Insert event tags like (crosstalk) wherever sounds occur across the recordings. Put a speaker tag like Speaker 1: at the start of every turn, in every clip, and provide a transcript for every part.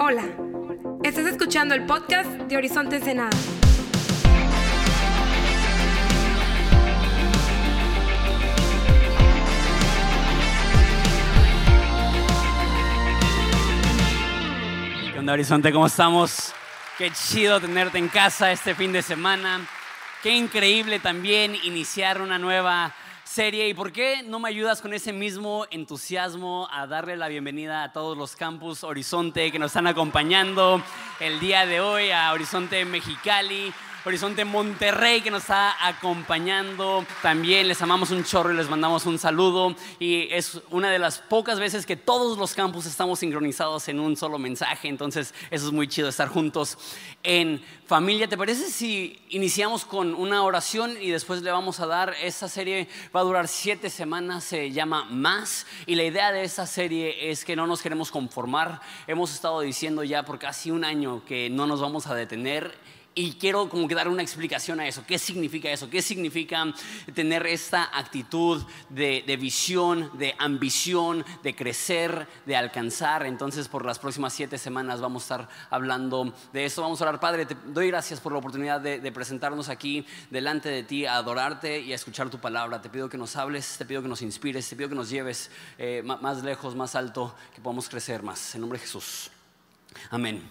Speaker 1: Hola, estás escuchando el podcast de Horizonte Ensenada.
Speaker 2: ¿Qué onda, Horizonte? ¿Cómo estamos? Qué chido tenerte en casa este fin de semana. Qué increíble también iniciar una nueva serie. ¿Y por qué no me ayudas con ese mismo entusiasmo a darle la bienvenida a todos los campus Horizonte que nos están acompañando el día de hoy, a Horizonte Mexicali, Horizonte Monterrey que nos está acompañando. También les amamos un chorro y les mandamos un saludo. Y es una de las pocas veces que todos los campus estamos sincronizados en un solo mensaje. Entonces, eso es muy chido estar juntos en familia. ¿Te parece si iniciamos con una oración y después le vamos a dar? Esta serie va a durar siete semanas, se llama Más. Y la idea de esta serie es que no nos queremos conformar. Hemos estado diciendo ya por casi un año que no nos vamos a detener y quiero como que dar una explicación a eso. ¿Qué significa eso? ¿Qué significa tener esta actitud de, visión, de ambición, de crecer, de alcanzar? Entonces, por las próximas siete semanas vamos a estar hablando de eso. Vamos a orar, Padre, te doy gracias por la oportunidad de, de presentarnos aquí delante de ti, a adorarte y a escuchar tu palabra. Te pido que nos hables, te pido que nos inspires, te pido que nos lleves eh, más lejos, más alto, que podamos crecer más. En nombre de Jesús. Amén.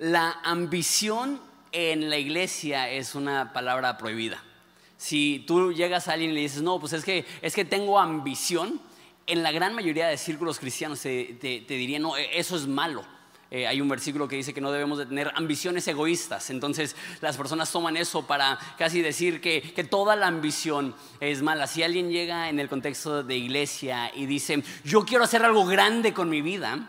Speaker 2: La ambición en la iglesia es una palabra prohibida. Si tú llegas a alguien y le dices, no, pues es que, es que tengo ambición, en la gran mayoría de círculos cristianos te, te, dirían, no, eso es malo. Eh, hay un versículo que dice que no debemos de tener ambiciones egoístas. Entonces las personas toman eso para casi decir que, que, toda la ambición es mala. Si alguien llega en el contexto de iglesia y dice, yo quiero hacer algo grande con mi vida,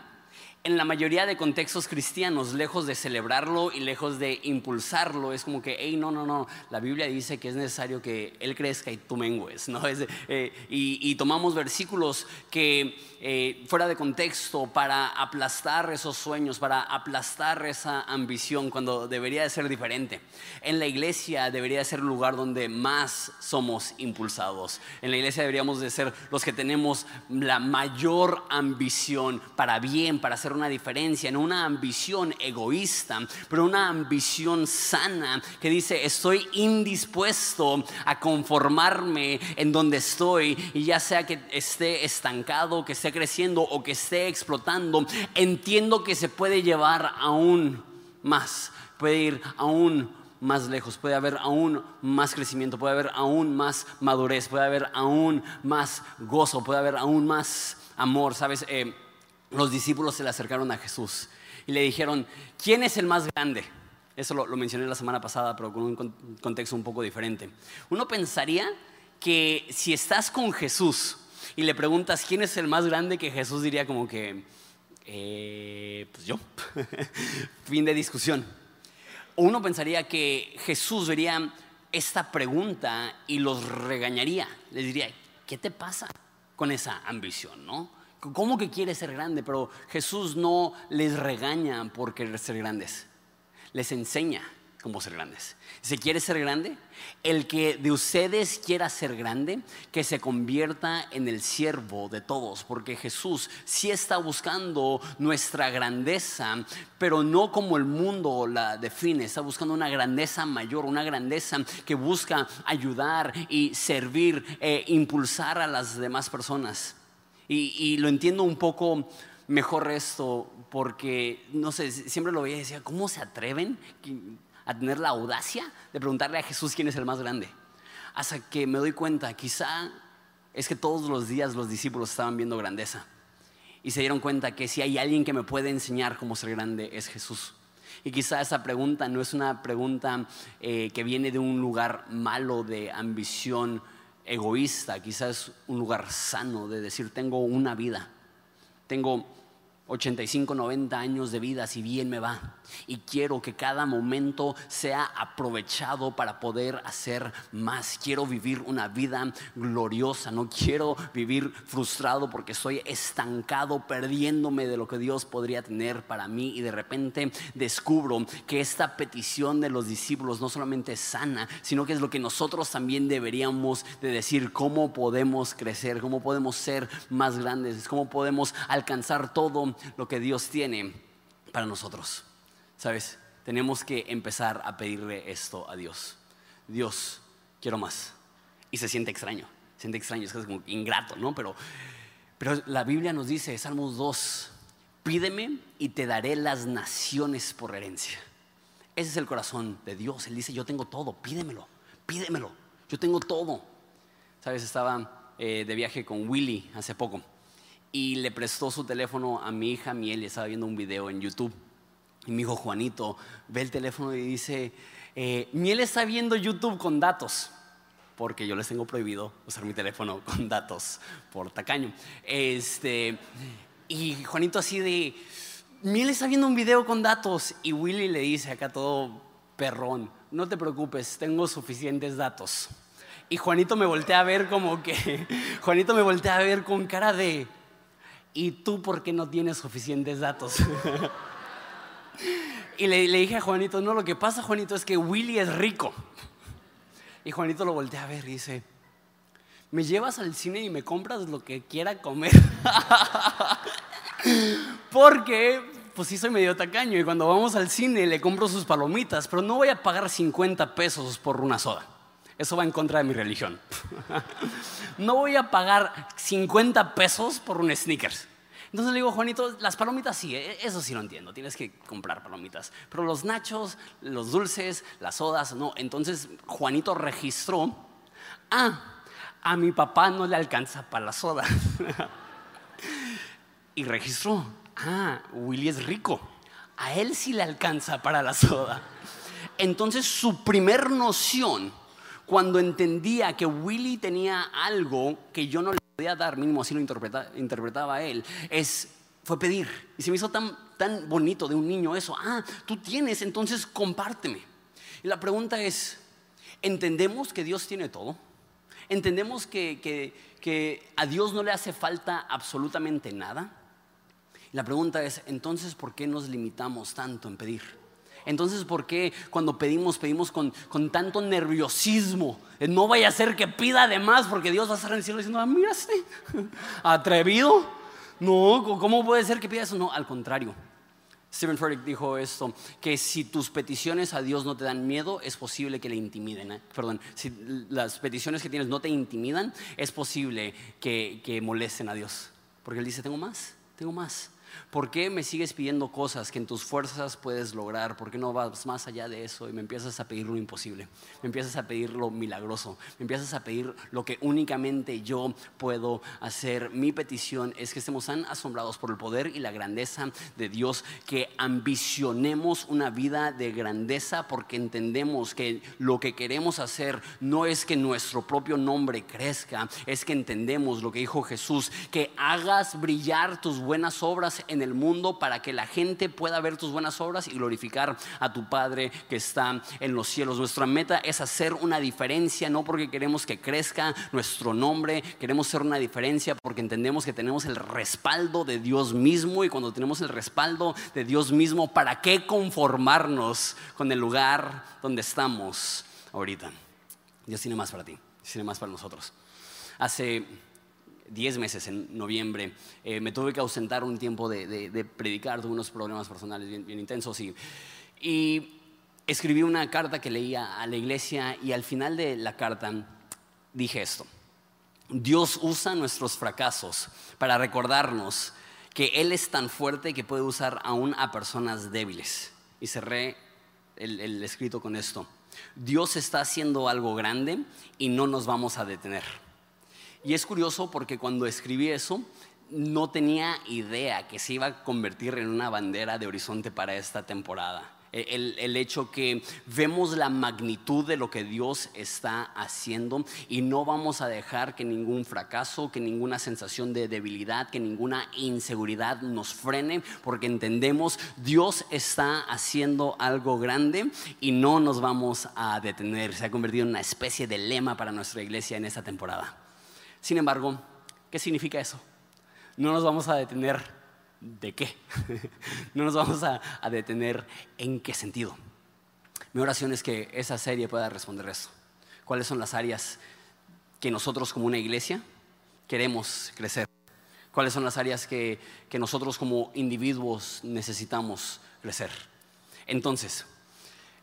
Speaker 2: en la mayoría de contextos cristianos, lejos de celebrarlo y lejos de impulsarlo, es como que, hey, no, no, no, la Biblia dice que es necesario que Él crezca y tú mengues, ¿no? (laughs) Es, eh, y, y, tomamos versículos que eh, fuera de contexto para aplastar esos sueños, para aplastar esa ambición, cuando debería de ser diferente. En la iglesia debería de ser el lugar donde más somos impulsados. En la iglesia deberíamos de ser los que tenemos la mayor ambición para bien, para hacer una diferencia, no una ambición egoísta, pero una ambición sana que dice, estoy indispuesto a conformarme en donde estoy y ya sea que esté estancado, que esté creciendo o que esté explotando, entiendo que se puede llevar aún más, puede ir aún más lejos, puede haber aún más crecimiento, puede haber aún más madurez, puede haber aún más gozo, puede haber aún más amor, ¿sabes? Eh, los discípulos se le acercaron a Jesús y le dijeron, ¿quién es el más grande? Eso lo, lo, mencioné la semana pasada, pero con un contexto un poco diferente. Uno pensaría que si estás con Jesús y le preguntas, ¿quién es el más grande? Que Jesús diría como que, eh, pues yo. (laughs) fin de discusión. Uno pensaría que Jesús vería esta pregunta y los regañaría. Les diría, ¿qué te pasa con esa ambición? ¿no? ¿Cómo que quieres ser grande? Pero Jesús no les regaña por querer ser grandes, les enseña cómo ser grandes. Si quiere ser grande, el que de ustedes quiera ser grande, que se convierta en el siervo de todos, porque Jesús sí está buscando nuestra grandeza, pero no como el mundo la define, está buscando una grandeza mayor, una grandeza que busca ayudar y servir, e impulsar a las demás personas. Y, lo entiendo un poco mejor esto, porque, no sé, siempre lo veía y decía, ¿cómo se atreven a tener la audacia de preguntarle a Jesús quién es el más grande? Hasta que me doy cuenta, quizá es que todos los días los discípulos estaban viendo grandeza y se dieron cuenta que si hay alguien que me puede enseñar cómo ser grande es Jesús. Y quizá esa pregunta no es una pregunta eh, que viene de un lugar malo de ambición egoísta, quizás un lugar sano de decir, tengo una vida, tengo 85, 90 años de vida, si bien me va. Y quiero que cada momento sea aprovechado para poder hacer más. Quiero vivir una vida gloriosa. No quiero vivir frustrado porque estoy estancado, perdiéndome de lo que Dios podría tener para mí. Y de repente descubro que esta petición de los discípulos no solamente es sana, sino que es lo que nosotros también deberíamos de decir. Cómo podemos crecer, cómo podemos ser más grandes, cómo podemos alcanzar todo lo que Dios tiene para nosotros. ¿Sabes? Tenemos que empezar a pedirle esto a Dios. Dios, quiero más. Y se siente extraño, se siente extraño, es como ingrato, ¿no? Pero, pero la Biblia nos dice, Salmos 2, pídeme y te daré las naciones por herencia. Ese es el corazón de Dios. Él dice, yo tengo todo, pídemelo, pídemelo, yo tengo todo. Sabes, estaba eh, de viaje con Willy hace poco y le prestó su teléfono a mi hija Miel y estaba viendo un video en YouTube. Y mi hijo Juanito ve el teléfono y dice, eh, Miel está viendo YouTube con datos, porque yo les tengo prohibido usar mi teléfono (laughs) con datos por tacaño. Este, y Juanito así de, Miel está viendo un video con datos y Willy le dice acá todo perrón, no te preocupes, tengo suficientes datos. Y Juanito me voltea a ver como que, (laughs) Juanito me voltea a ver con cara de, ¿y tú por qué no tienes suficientes datos? (laughs) y le, dije a Juanito, no, lo que pasa, Juanito, es que Willy es rico. Y Juanito lo voltea a ver y dice, me llevas al cine y me compras lo que quiera comer. (laughs) Porque, pues sí soy medio tacaño y cuando vamos al cine le compro sus palomitas, pero no voy a pagar 50 pesos por una soda. Eso va en contra de mi religión. (laughs) no voy a pagar 50 pesos por un sneakers. Entonces le digo, Juanito, las palomitas sí, e-, eso sí lo entiendo, tienes que comprar palomitas. Pero los nachos, los dulces, las sodas, no. Entonces Juanito registró, ah, a mi papá no le alcanza para la soda. (laughs) y registró, ah, Willy es rico, a él sí le alcanza para la soda. Entonces su primer noción cuando entendía que Willy tenía algo que yo no le podía dar, mínimo así lo interpretaba él, es, fue pedir. Y se me hizo tan, tan bonito de un niño eso. Ah, tú tienes, entonces compárteme. Y la pregunta es, ¿entendemos que Dios tiene todo? ¿Entendemos que, que, que a Dios no le hace falta absolutamente nada? Y la pregunta es, entonces, ¿por qué nos limitamos tanto en pedir? Entonces, ¿por qué cuando pedimos, pedimos con, tanto nerviosismo? Eh, no vaya a ser que pida de más, porque Dios va a estar en el cielo diciendo, ah, mira este, (laughs) atrevido. No, ¿cómo puede ser que pida eso? No, al contrario. Stephen Furtick dijo esto, que si tus peticiones a Dios no te dan miedo, es posible que le intimiden. ¿eh? Perdón, si las peticiones que tienes no te intimidan, es posible que, que molesten a Dios. Porque Él dice, tengo más, tengo más. ¿Por qué me sigues pidiendo cosas que en tus fuerzas puedes lograr? ¿Por qué no vas más allá de eso y me empiezas a pedir lo imposible? Me empiezas a pedir lo milagroso. Me empiezas a pedir lo que únicamente yo puedo hacer. Mi petición es que estemos tan asombrados por el poder y la grandeza de Dios que ambicionemos una vida de grandeza porque entendemos que lo que queremos hacer no es que nuestro propio nombre crezca, es que entendemos lo que dijo Jesús, que hagas brillar tus buenas obras en el mundo para que la gente pueda ver tus buenas obras y glorificar a tu Padre que está en los cielos. Nuestra meta es hacer una diferencia, no porque queremos que crezca nuestro nombre, queremos hacer una diferencia porque entendemos que tenemos el respaldo de Dios mismo y cuando tenemos el respaldo de Dios mismo, ¿para qué conformarnos con el lugar donde estamos ahorita? Dios tiene más para ti, tiene más para nosotros. Hace 10 meses en noviembre, eh, me tuve que ausentar un tiempo de, predicar, tuve unos problemas personales bien, intensos y, escribí una carta que leía a la iglesia y al final de la carta dije esto, Dios usa nuestros fracasos para recordarnos que Él es tan fuerte que puede usar aún a personas débiles. Y cerré el escrito con esto. Dios está haciendo algo grande y no nos vamos a detener. Y es curioso porque cuando escribí eso, no tenía idea que se iba a convertir en una bandera de horizonte para esta temporada. E, el, hecho que vemos la magnitud de lo que Dios está haciendo y no vamos a dejar que ningún fracaso, que ninguna sensación de debilidad, que ninguna inseguridad nos frene, porque entendemos Dios está haciendo algo grande y no nos vamos a detener. Se ha convertido en una especie de lema para nuestra iglesia en esta temporada. Sin embargo, ¿qué significa eso? No nos vamos a detener de qué. (laughs) no nos vamos a, detener en qué sentido. Mi oración es que esa serie pueda responder eso. ¿Cuáles son las áreas que nosotros como una iglesia queremos crecer? ¿Cuáles son las áreas que, que nosotros como individuos necesitamos crecer? Entonces,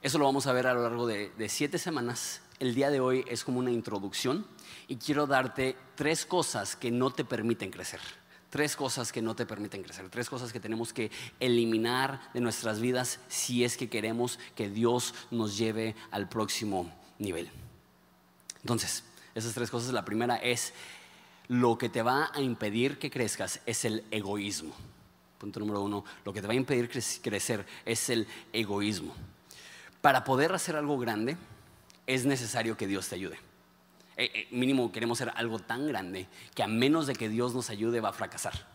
Speaker 2: eso lo vamos a ver a lo largo de, de siete semanas. El día de hoy es como una introducción y quiero darte tres cosas que no te permiten crecer. Tres cosas que no te permiten crecer, tres cosas que tenemos que eliminar de nuestras vidas si es que queremos que Dios nos lleve al próximo nivel. Entonces, esas tres cosas, la primera es lo que te va a impedir que crezcas es el egoísmo. Punto número uno, lo que te va a impedir crecer es el egoísmo. Para poder hacer algo grande es necesario que Dios te ayude. Eh, eh, mínimo queremos ser algo tan grande que a menos de que Dios nos ayude va a fracasar.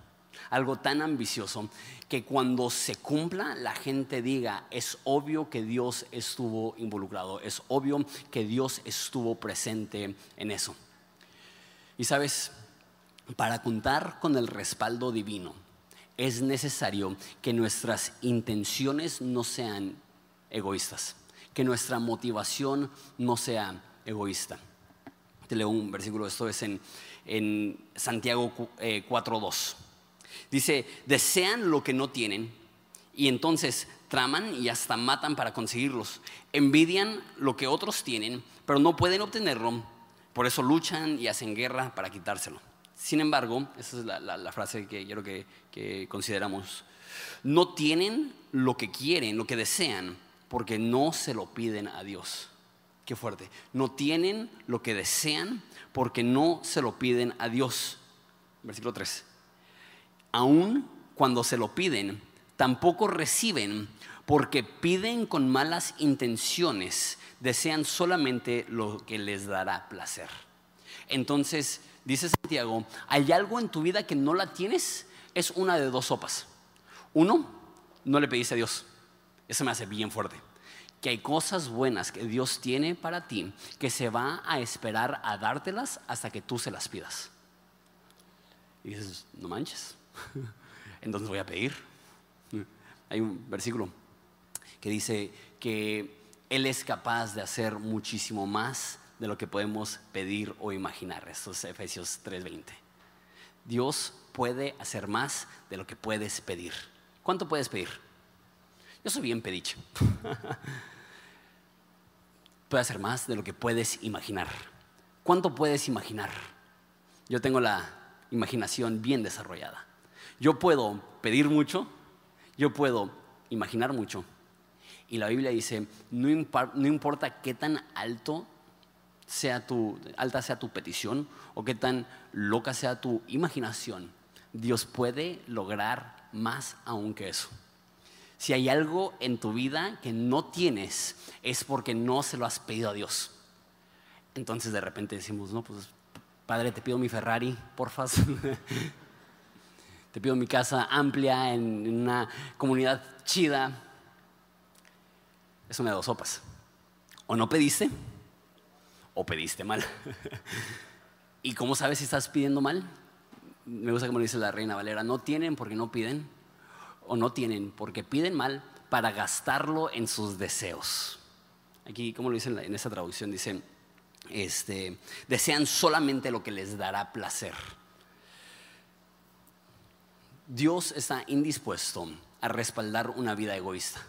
Speaker 2: Algo tan ambicioso que cuando se cumpla la gente diga, es obvio que Dios estuvo involucrado, es obvio que Dios estuvo presente en eso. Y sabes, para contar con el respaldo divino es necesario que nuestras intenciones no sean egoístas, que nuestra motivación no sea egoísta. Te leo un versículo, esto es en, en Santiago 4.2. Eh, Dice, desean lo que no tienen y entonces traman y hasta matan para conseguirlos. Envidian lo que otros tienen, pero no pueden obtenerlo, por eso luchan y hacen guerra para quitárselo. Sin embargo, esa es la, frase que quiero que, que consideramos, no tienen lo que quieren, lo que desean, porque no se lo piden a Dios. Qué fuerte. No tienen lo que desean porque no se lo piden a Dios. Versículo 3. Aún cuando se lo piden, tampoco reciben porque piden con malas intenciones, desean solamente lo que les dará placer. Entonces, dice Santiago, ¿hay algo en tu vida que no la tienes? Es una de dos sopas. Uno, no le pediste a Dios. Eso me hace bien fuerte que hay cosas buenas que Dios tiene para ti que se va a esperar a dártelas hasta que tú se las pidas. Y dices, no manches, (laughs) entonces voy a pedir. Hay un versículo que dice que Él es capaz de hacer muchísimo más de lo que podemos pedir o imaginar. Esto es Efesios 3:20. Dios puede hacer más de lo que puedes pedir. ¿Cuánto puedes pedir? Yo soy bien pediche. (laughs) Puede hacer más de lo que puedes imaginar. ¿Cuánto puedes imaginar? Yo tengo la imaginación bien desarrollada. Yo puedo pedir mucho, yo puedo imaginar mucho. Y la Biblia dice, no, importa qué tan alto sea tu, alta sea tu petición o qué tan loca sea tu imaginación, Dios puede lograr más aún que eso. Si hay algo en tu vida que no tienes, es porque no se lo has pedido a Dios. Entonces de repente decimos, no, pues Padre, te pido mi Ferrari, porfa. (laughs) te pido mi casa amplia en una comunidad chida. Es una de dos sopas. O no pediste, o pediste mal. (laughs) ¿Y cómo sabes si estás pidiendo mal? Me gusta como dice la reina Valera, no tienen porque no piden o no tienen porque piden mal para gastarlo en sus deseos. Aquí, como lo dice en, esa traducción, dice, este, desean solamente lo que les dará placer. Dios está indispuesto a respaldar una vida egoísta.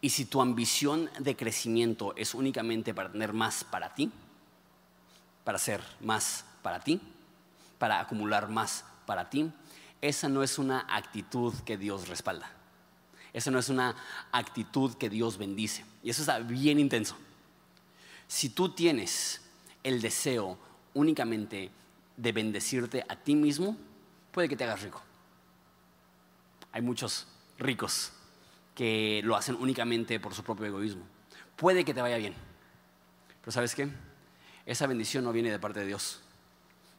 Speaker 2: Y si tu ambición de crecimiento es únicamente para tener más para ti, para ser más para ti, para acumular más para ti, esa no es una actitud que Dios respalda. Esa no es una actitud que Dios bendice. Y eso está bien intenso. Si tú tienes el deseo únicamente de bendecirte a ti mismo, puede que te hagas rico. Hay muchos ricos que lo hacen únicamente por su propio egoísmo. Puede que te vaya bien. Pero ¿sabes qué? Esa bendición no viene de parte de Dios.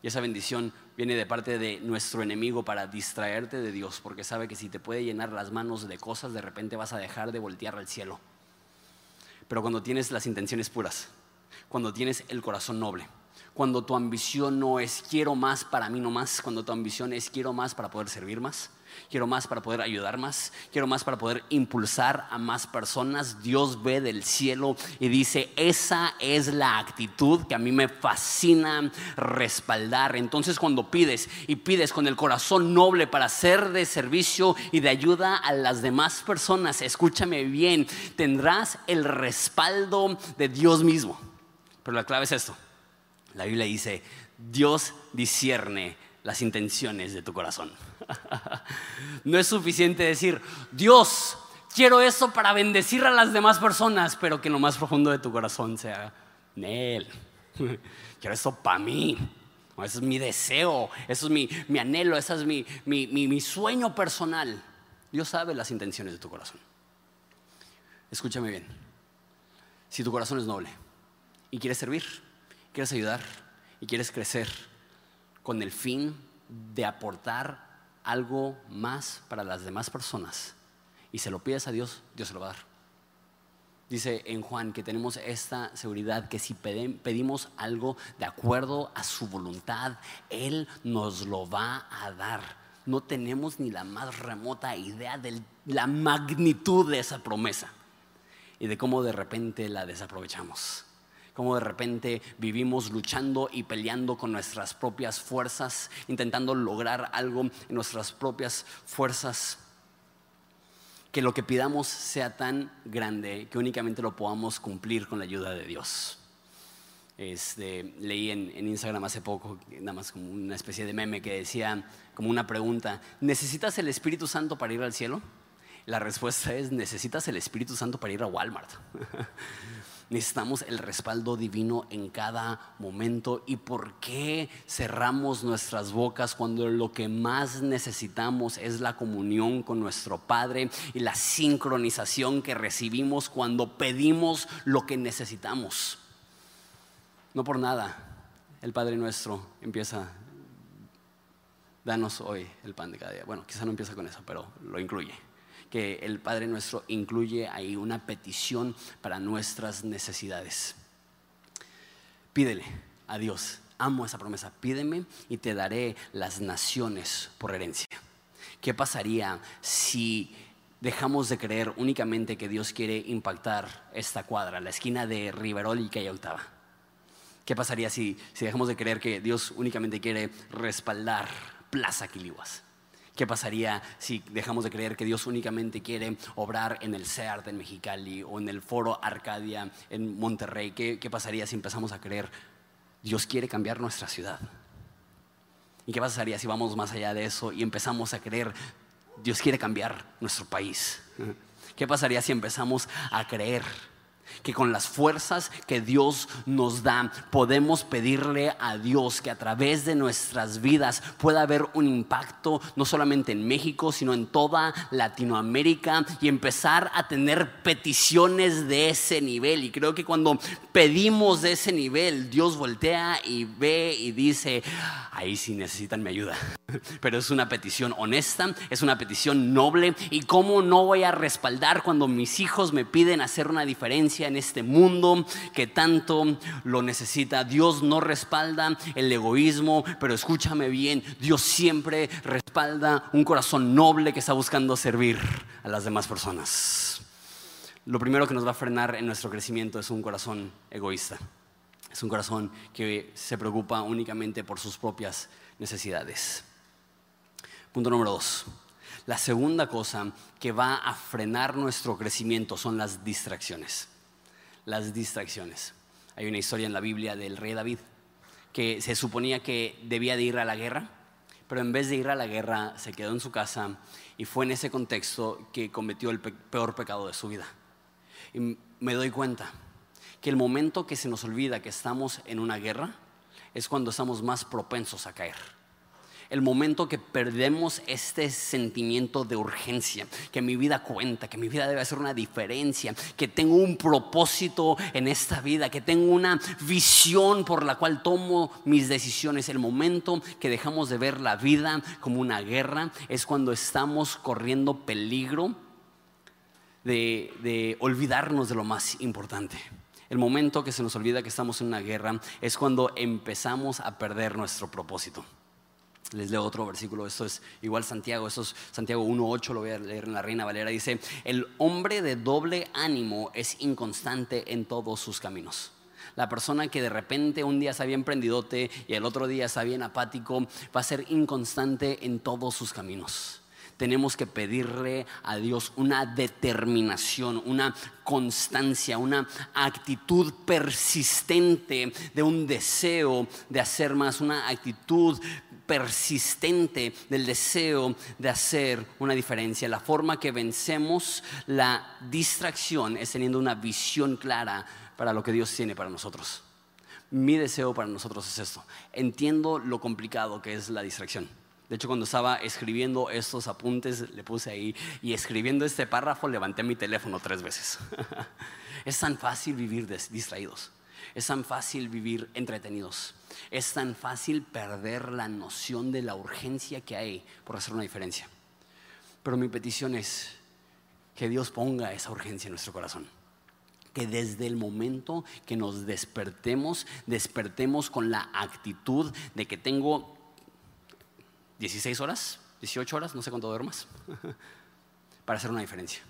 Speaker 2: Y esa bendición viene de parte de nuestro enemigo para distraerte de Dios, porque sabe que si te puede llenar las manos de cosas, de repente vas a dejar de voltear al cielo. Pero cuando tienes las intenciones puras, cuando tienes el corazón noble, cuando tu ambición no es quiero más para mí no más, cuando tu ambición es quiero más para poder servir más, quiero más para poder ayudar más, quiero más para poder impulsar a más personas. Dios ve del cielo y dice, esa es la actitud que a mí me fascina respaldar. Entonces cuando pides y pides con el corazón noble para ser de servicio y de ayuda a las demás personas, escúchame bien, tendrás el respaldo de Dios mismo. Pero la clave es esto. La Biblia dice, Dios discierne las intenciones de tu corazón. (laughs) no es suficiente decir, Dios, quiero eso para bendecir a las demás personas, pero que lo más profundo de tu corazón sea, Él. (laughs) quiero eso para mí. Ese es mi deseo, eso es mi, anhelo, ese es mi, mi sueño personal. Dios sabe las intenciones de tu corazón. Escúchame bien. Si tu corazón es noble y quieres servir, quieres ayudar y quieres crecer, con el fin de aportar algo más para las demás personas y se lo pides a Dios, Dios se lo va a dar. Dice en Juan que tenemos esta seguridad que si pedimos algo de acuerdo a su voluntad, Él nos lo va a dar. No tenemos ni la más remota idea de la magnitud de esa promesa y de cómo de repente la desaprovechamos cómo de repente vivimos luchando y peleando con nuestras propias fuerzas, intentando lograr algo en nuestras propias fuerzas. Que lo que pidamos sea tan grande que únicamente lo podamos cumplir con la ayuda de Dios. Este, leí en, en, Instagram hace poco, nada más como una especie de meme que decía, como una pregunta, ¿necesitas el Espíritu Santo para ir al cielo? La respuesta es, necesitas el Espíritu Santo para ir a Walmart. (laughs) necesitamos el respaldo divino en cada momento. ¿Y por qué cerramos nuestras bocas cuando lo que más necesitamos es la comunión con nuestro Padre y la sincronización que recibimos cuando pedimos lo que necesitamos? No por nada, el Padre nuestro empieza, danos hoy el pan de cada día. Bueno, quizá no empieza con eso, pero lo incluye que el Padre nuestro incluye ahí una petición para nuestras necesidades. Pídele a Dios, amo esa promesa, pídeme y te daré las naciones por herencia. ¿Qué pasaría si dejamos de creer únicamente que Dios quiere impactar esta cuadra, la esquina de Riverol y Calle Octava? ¿Qué pasaría si, si dejamos de creer que Dios únicamente quiere respaldar Plaza Quiliguas? ¿Qué pasaría si dejamos de creer que Dios únicamente quiere obrar en el CEART en Mexicali o en el Foro Arcadia en Monterrey? ¿Qué, ¿Qué, pasaría si empezamos a creer Dios quiere cambiar nuestra ciudad? ¿Y qué pasaría si vamos más allá de eso y empezamos a creer Dios quiere cambiar nuestro país? ¿Qué pasaría si empezamos a creer? Que con las fuerzas que Dios nos da podemos pedirle a Dios que a través de nuestras vidas pueda haber un impacto no solamente en México, sino en toda Latinoamérica y empezar a tener peticiones de ese nivel. Y creo que cuando pedimos de ese nivel, Dios voltea y ve y dice, ahí sí necesitan mi ayuda. (laughs) Pero es una petición honesta, es una petición noble. ¿Y cómo no voy a respaldar cuando mis hijos me piden hacer una diferencia en este mundo que tanto lo necesita? Dios no respalda el egoísmo, pero escúchame bien, Dios siempre respalda un corazón noble que está buscando servir a las demás personas. Lo primero que nos va a frenar en nuestro crecimiento es un corazón egoísta. Es un corazón que se preocupa únicamente por sus propias necesidades. Punto número dos. La segunda cosa que va a frenar nuestro crecimiento son las distracciones. Las distracciones. Hay una historia en la Biblia del rey David que se suponía que debía de ir a la guerra, pero en vez de ir a la guerra se quedó en su casa y fue en ese contexto que cometió el peor pecado de su vida. Y me doy cuenta que el momento que se nos olvida que estamos en una guerra es cuando estamos más propensos a caer el momento que perdemos este sentimiento de urgencia, que mi vida cuenta, que mi vida debe hacer una diferencia, que tengo un propósito en esta vida, que tengo una visión por la cual tomo mis decisiones. El momento que dejamos de ver la vida como una guerra es cuando estamos corriendo peligro de, de olvidarnos de lo más importante. El momento que se nos olvida que estamos en una guerra es cuando empezamos a perder nuestro propósito. Les leo otro versículo, esto es igual Santiago, esto es Santiago 1.8, lo voy a leer en la Reina Valera, dice, el hombre de doble ánimo es inconstante en todos sus caminos. La persona que de repente un día está bien prendidote y el otro día está bien apático va a ser inconstante en todos sus caminos tenemos que pedirle a Dios una determinación, una constancia, una actitud persistente de un deseo de hacer más, una actitud persistente del deseo de hacer una diferencia. La forma que vencemos la distracción es teniendo una visión clara para lo que Dios tiene para nosotros. Mi deseo para nosotros es esto. Entiendo lo complicado que es la distracción. De hecho, cuando estaba escribiendo estos apuntes, le puse ahí, y escribiendo este párrafo, levanté mi teléfono tres veces. (laughs) es tan fácil vivir distraídos. Es tan fácil vivir entretenidos. Es tan fácil perder la noción de la urgencia que hay por hacer una diferencia. Pero mi petición es que Dios ponga esa urgencia en nuestro corazón. Que desde el momento que nos despertemos, despertemos con la actitud de que tengo 16 horas, 18 horas, no sé cuánto duermas, (laughs) para hacer una diferencia.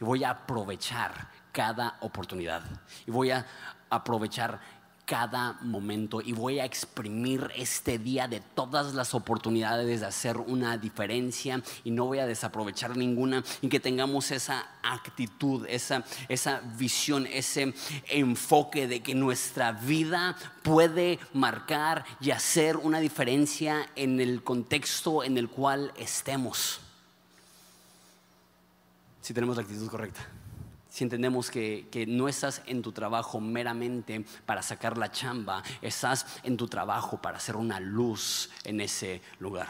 Speaker 2: Y voy a aprovechar cada oportunidad. Y voy a aprovechar cada momento y voy a exprimir este día de todas las oportunidades de hacer una diferencia y no voy a desaprovechar ninguna y que tengamos esa actitud, esa, esa visión, ese enfoque de que nuestra vida puede marcar y hacer una diferencia en el contexto en el cual estemos. Si tenemos la actitud correcta si entendemos que, no estás en tu trabajo meramente para sacar la chamba, estás en tu trabajo para hacer una luz en ese lugar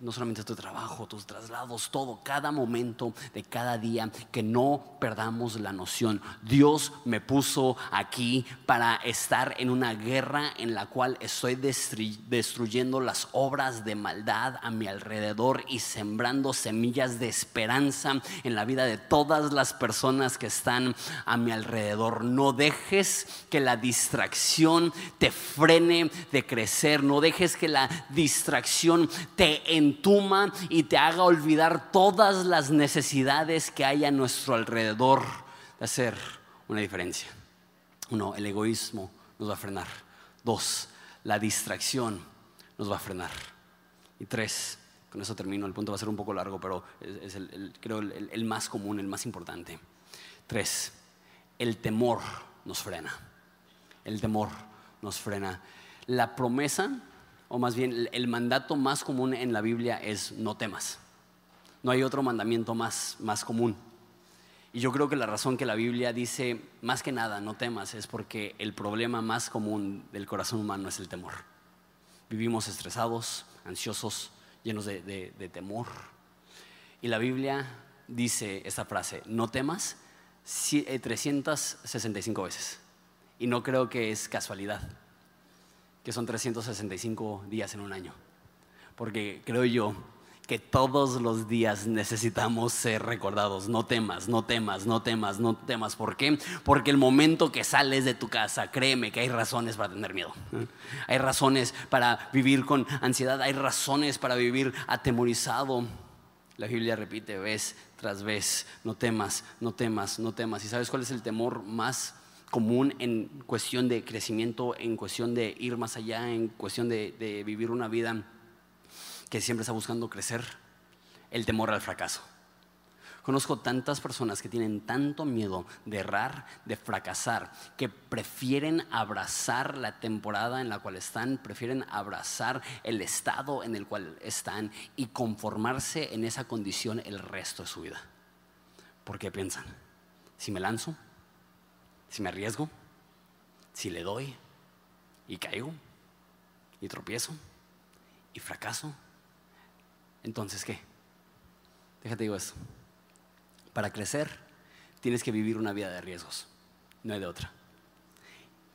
Speaker 2: no solamente tu trabajo, tus traslados, todo, cada momento de cada día, que no perdamos la noción. Dios me puso aquí para estar en una guerra en la cual estoy destruyendo las obras de maldad a mi alrededor y sembrando semillas de esperanza en la vida de todas las personas que están a mi alrededor. No dejes que la distracción te frene de crecer, no dejes que la distracción te entuma y te haga olvidar todas las necesidades que hay a nuestro alrededor de hacer una diferencia. Uno, el egoísmo nos va a frenar. Dos, la distracción nos va a frenar. Y tres, con eso termino, el punto va a ser un poco largo, pero es, el, creo el, el más común, el más importante. Tres, el temor nos frena. El temor nos frena. La promesa o más bien el mandato más común en la Biblia es no temas. No hay otro mandamiento más, más común. Y yo creo que la razón que la Biblia dice, más que nada, no temas, es porque el problema más común del corazón humano es el temor. Vivimos estresados, ansiosos, llenos de, de temor. Y la Biblia dice esta frase, no temas, 365 eh, veces. Y no creo que es casualidad que son 365 días en un año. Porque creo yo que todos los días necesitamos ser recordados. No temas, no temas, no temas, no temas. ¿Por qué? Porque el momento que sales de tu casa, créeme que hay razones para tener miedo. Hay razones para vivir con ansiedad, hay razones para vivir atemorizado. La Biblia repite vez tras vez, no temas, no temas, no temas. ¿Y sabes cuál es el temor más común en cuestión de crecimiento, en cuestión de ir más allá, en cuestión de, vivir una vida que siempre está buscando crecer, el temor al fracaso. Conozco tantas personas que tienen tanto miedo de errar, de fracasar, que prefieren abrazar la temporada en la cual están, prefieren abrazar el estado en el cual están y conformarse en esa condición el resto de su vida. ¿Por qué piensan? Si me lanzo, si me arriesgo, si le doy y caigo y tropiezo y fracaso, entonces ¿qué? Déjate digo esto. Para crecer tienes que vivir una vida de riesgos, no hay de otra.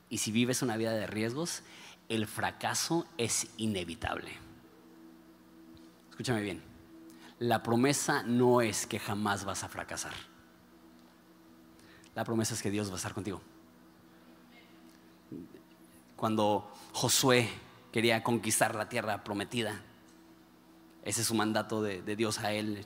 Speaker 2: Y si vives una vida de riesgos, el fracaso es inevitable. Escúchame bien, la promesa no es que jamás vas a fracasar la promesa es que Dios va a estar contigo. Cuando Josué quería conquistar la tierra prometida. Ese es su mandato de, Dios a él.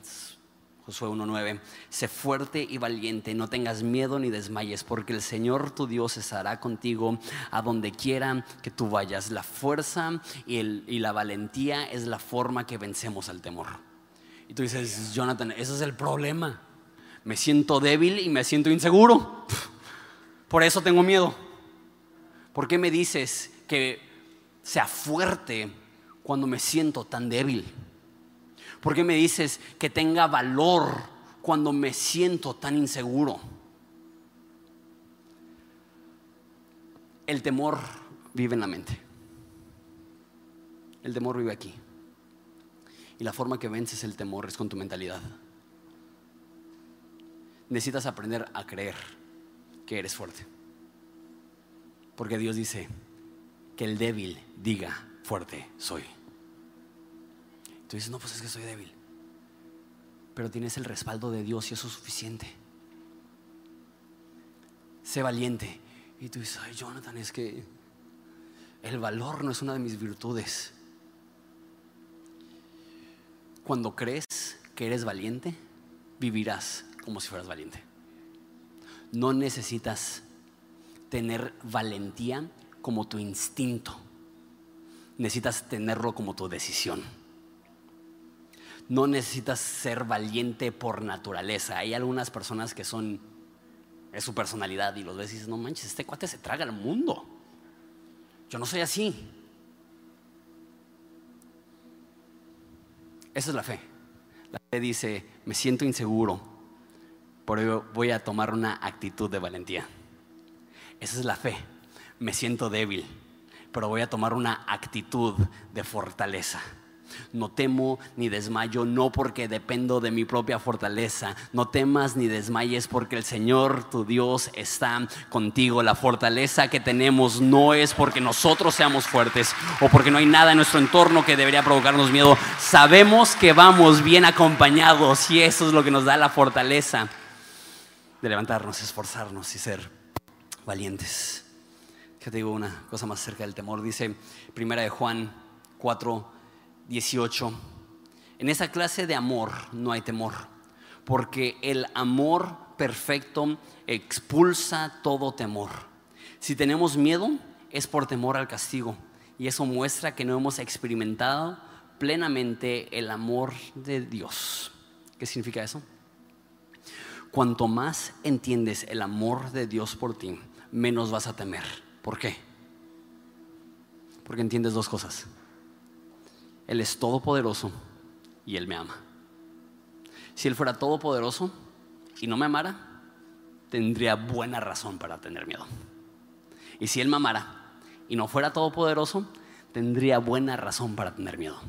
Speaker 2: Josué 1.9. Sé fuerte y valiente, no tengas miedo ni desmayes, porque el Señor tu Dios estará contigo a donde quiera que tú vayas. La fuerza y, y la valentía es la forma que vencemos al temor. Y tú dices, Jonathan, ese es el problema. Me siento débil y me siento inseguro. Por eso tengo miedo. ¿Por qué me dices que sea fuerte cuando me siento tan débil? ¿Por qué me dices que tenga valor cuando me siento tan inseguro? El temor vive en la mente. El temor vive aquí. Y la forma que vences el temor es con tu mentalidad. Necesitas aprender a creer que eres fuerte. Porque Dios dice que el débil diga fuerte soy. Tú dices, no, pues es que soy débil. Pero tienes el respaldo de Dios y eso es suficiente. Sé valiente. Y tú dices, ay, Jonathan, es que el valor no es una de mis virtudes. Cuando crees que eres valiente, vivirás como si fueras valiente. No necesitas tener valentía como tu instinto. Necesitas tenerlo como tu decisión. No necesitas ser valiente por naturaleza. Hay algunas personas que son, es su personalidad y los ves y dices, no manches, este cuate se traga al mundo. Yo no soy así. Esa es la fe. La fe dice, me siento inseguro, pero voy a tomar una actitud de valentía. Esa es la fe. Me siento débil, pero voy a tomar una actitud de fortaleza. No temo ni desmayo, no porque dependo de mi propia fortaleza. No temas ni desmayes porque el Señor, tu Dios, está contigo. La fortaleza que tenemos no es porque nosotros seamos fuertes o porque no hay nada en nuestro entorno que debería provocarnos miedo. Sabemos que vamos bien acompañados y eso es lo que nos da la fortaleza de levantarnos, esforzarnos y ser valientes. Que te digo una cosa más cerca del temor. Dice Primera de Juan 4, 18. En esa clase de amor no hay temor, porque el amor perfecto expulsa todo temor. Si tenemos miedo, es por temor al castigo, y eso muestra que no hemos experimentado plenamente el amor de Dios. ¿Qué significa eso? Cuanto más entiendes el amor de Dios por ti, menos vas a temer. ¿Por qué? Porque entiendes dos cosas. Él es todopoderoso y Él me ama. Si Él fuera todopoderoso y no me amara, tendría buena razón para tener miedo. Y si Él me amara y no fuera todopoderoso, tendría buena razón para tener miedo.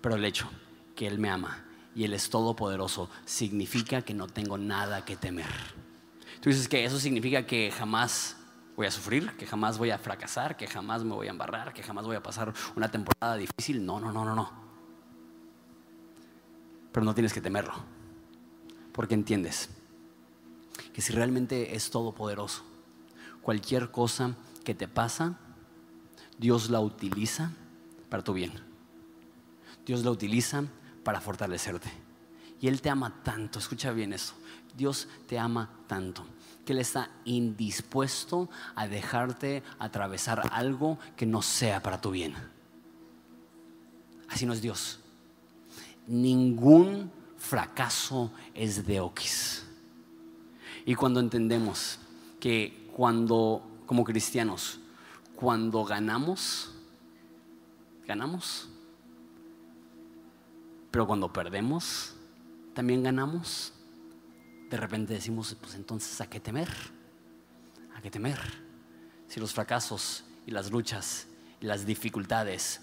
Speaker 2: Pero el hecho que Él me ama y Él es todopoderoso significa que no tengo nada que temer. Tú dices que eso significa que jamás voy a sufrir, que jamás voy a fracasar, que jamás me voy a embarrar, que jamás voy a pasar una temporada difícil. No, no, no, no, no. Pero no tienes que temerlo, porque entiendes que si realmente es todopoderoso, cualquier cosa que te pasa, Dios la utiliza para tu bien. Dios la utiliza para fortalecerte. Y Él te ama tanto, escucha bien eso. Dios te ama tanto que Él está indispuesto a dejarte atravesar algo que no sea para tu bien. Así no es Dios. Ningún fracaso es de Oquis. Y cuando entendemos que cuando, como cristianos, cuando ganamos, ganamos. Pero cuando perdemos, también ganamos. De repente decimos, pues entonces, ¿a qué temer? ¿A qué temer? Si los fracasos y las luchas y las dificultades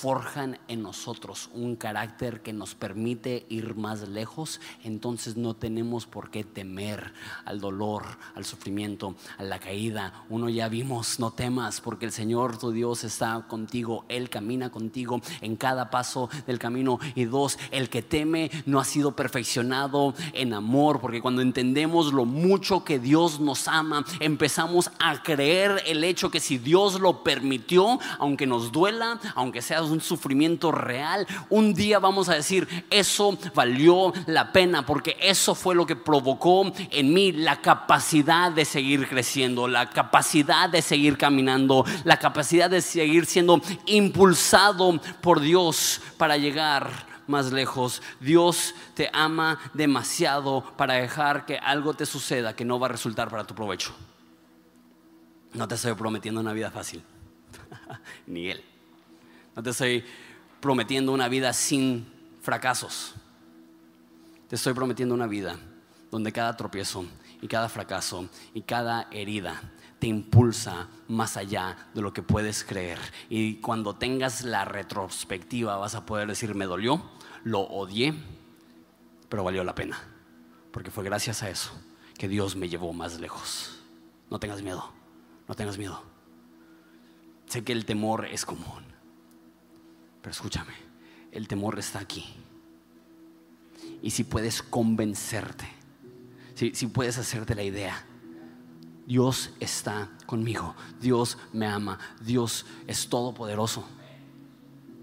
Speaker 2: forjan en nosotros un carácter que nos permite ir más lejos, entonces no tenemos por qué temer al dolor, al sufrimiento, a la caída. Uno ya vimos, no temas, porque el Señor tu Dios está contigo, Él camina contigo en cada paso del camino. Y dos, el que teme no ha sido perfeccionado en amor, porque cuando entendemos lo mucho que Dios nos ama, empezamos a creer el hecho que si Dios lo permitió, aunque nos duela, aunque sea un sufrimiento real, un día vamos a decir, eso valió la pena, porque eso fue lo que provocó en mí la capacidad de seguir creciendo, la capacidad de seguir caminando, la capacidad de seguir siendo impulsado por Dios para llegar más lejos. Dios te ama demasiado para dejar que algo te suceda que no va a resultar para tu provecho. No te estoy prometiendo una vida fácil, (laughs) ni Él. No te estoy prometiendo una vida sin fracasos. Te estoy prometiendo una vida donde cada tropiezo y cada fracaso y cada herida te impulsa más allá de lo que puedes creer. Y cuando tengas la retrospectiva vas a poder decir, me dolió, lo odié, pero valió la pena. Porque fue gracias a eso que Dios me llevó más lejos. No tengas miedo, no tengas miedo. Sé que el temor es común. Pero escúchame, el temor está aquí. Y si puedes convencerte, si, si puedes hacerte la idea, Dios está conmigo, Dios me ama, Dios es todopoderoso.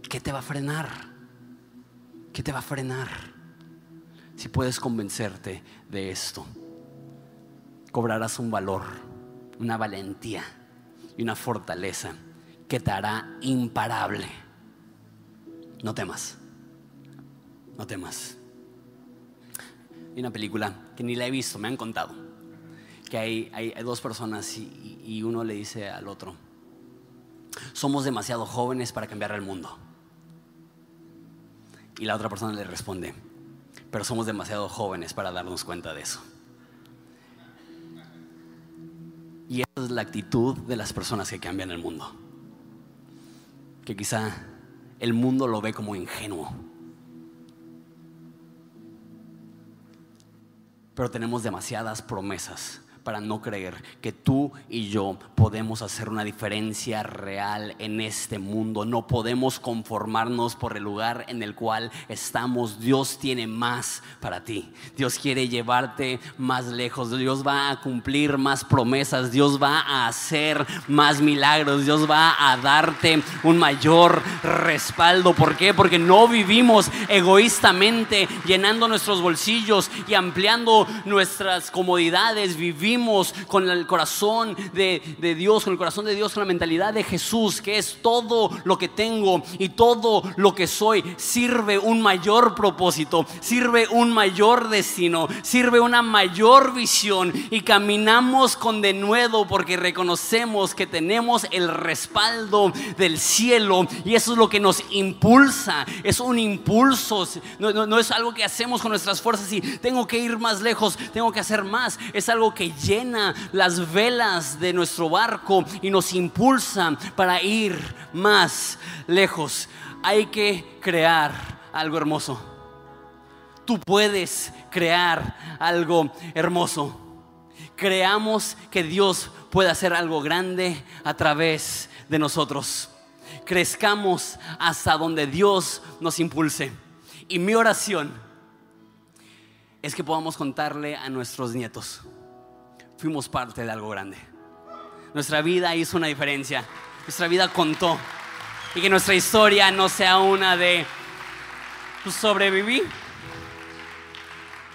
Speaker 2: ¿Qué te va a frenar? ¿Qué te va a frenar? Si puedes convencerte de esto, cobrarás un valor, una valentía y una fortaleza que te hará imparable no temas. No temas. Hay una película que ni la he visto, me han contado. Que hay, hay, dos personas y, y uno le dice al otro, somos demasiado jóvenes para cambiar el mundo. Y la otra persona le responde, pero somos demasiado jóvenes para darnos cuenta de eso. Y esa es la actitud de las personas que cambian el mundo. Que quizá el mundo lo ve como ingenuo. Pero tenemos demasiadas promesas para no creer que tú y yo podemos hacer una diferencia real en este mundo. No podemos conformarnos por el lugar en el cual estamos. Dios tiene más para ti. Dios quiere llevarte más lejos. Dios va a cumplir más promesas. Dios va a hacer más milagros. Dios va a darte un mayor respaldo. ¿Por qué? Porque no vivimos egoístamente llenando nuestros bolsillos y ampliando nuestras comodidades. Con el corazón de, Dios, con el corazón de Dios, con la mentalidad de Jesús, que es todo lo que tengo y todo lo que soy, sirve un mayor propósito, sirve un mayor destino, sirve una mayor visión y caminamos con denuedo porque reconocemos que tenemos el respaldo del cielo y eso es lo que nos impulsa, es un impulso, no, no es algo que hacemos con nuestras fuerzas y tengo que ir más lejos, tengo que hacer más, es algo que llena las velas de nuestro barco y nos impulsa para ir más lejos. Hay que crear algo hermoso. Tú puedes crear algo hermoso. Creamos que Dios puede hacer algo grande a través de nosotros. Crezcamos hasta donde Dios nos impulse. Y mi oración es que podamos contarle a nuestros nietos fuimos parte de algo grande. Nuestra vida hizo una diferencia. Nuestra vida contó. Y que nuestra historia no sea una de pues, sobreviví.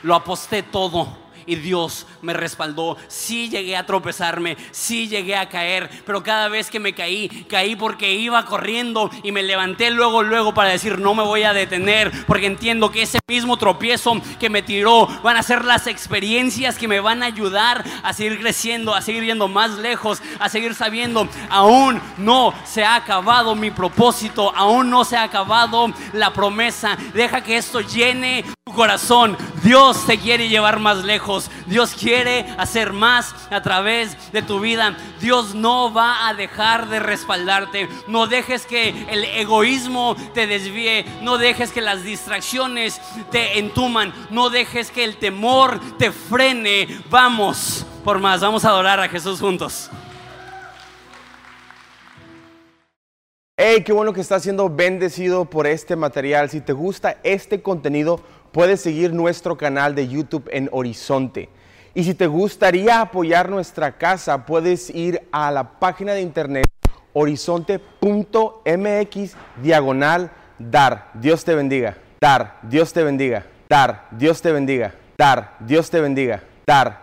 Speaker 2: Lo aposté todo y Dios me respaldó. Sí llegué a tropezarme, sí llegué a caer, pero cada vez que me caí, caí porque iba corriendo y me levanté luego, luego para decir, no me voy a detener, porque entiendo que ese mismo tropiezo que me tiró van a ser las experiencias que me van a ayudar a seguir creciendo, a seguir yendo más lejos, a seguir sabiendo, aún no se ha acabado mi propósito, aún no se ha acabado la promesa. Deja que esto llene tu corazón. Dios te quiere llevar más lejos. Dios quiere hacer más a través de tu vida. Dios no va a dejar de respaldarte. No dejes que el egoísmo te desvíe. No dejes que las distracciones te entuman. No dejes que el temor te frene. Vamos por más. Vamos a adorar a Jesús juntos.
Speaker 3: Hey, qué bueno que estás siendo bendecido por este material. Si te gusta este contenido, puedes seguir nuestro canal de YouTube en Horizonte. Y si te gustaría apoyar nuestra casa, puedes ir a la página de internet horizonte.mx diagonal dar. Dios te bendiga. Dar. Dios te bendiga. Dar. Dios te bendiga. Dar. Dios te bendiga. Dar.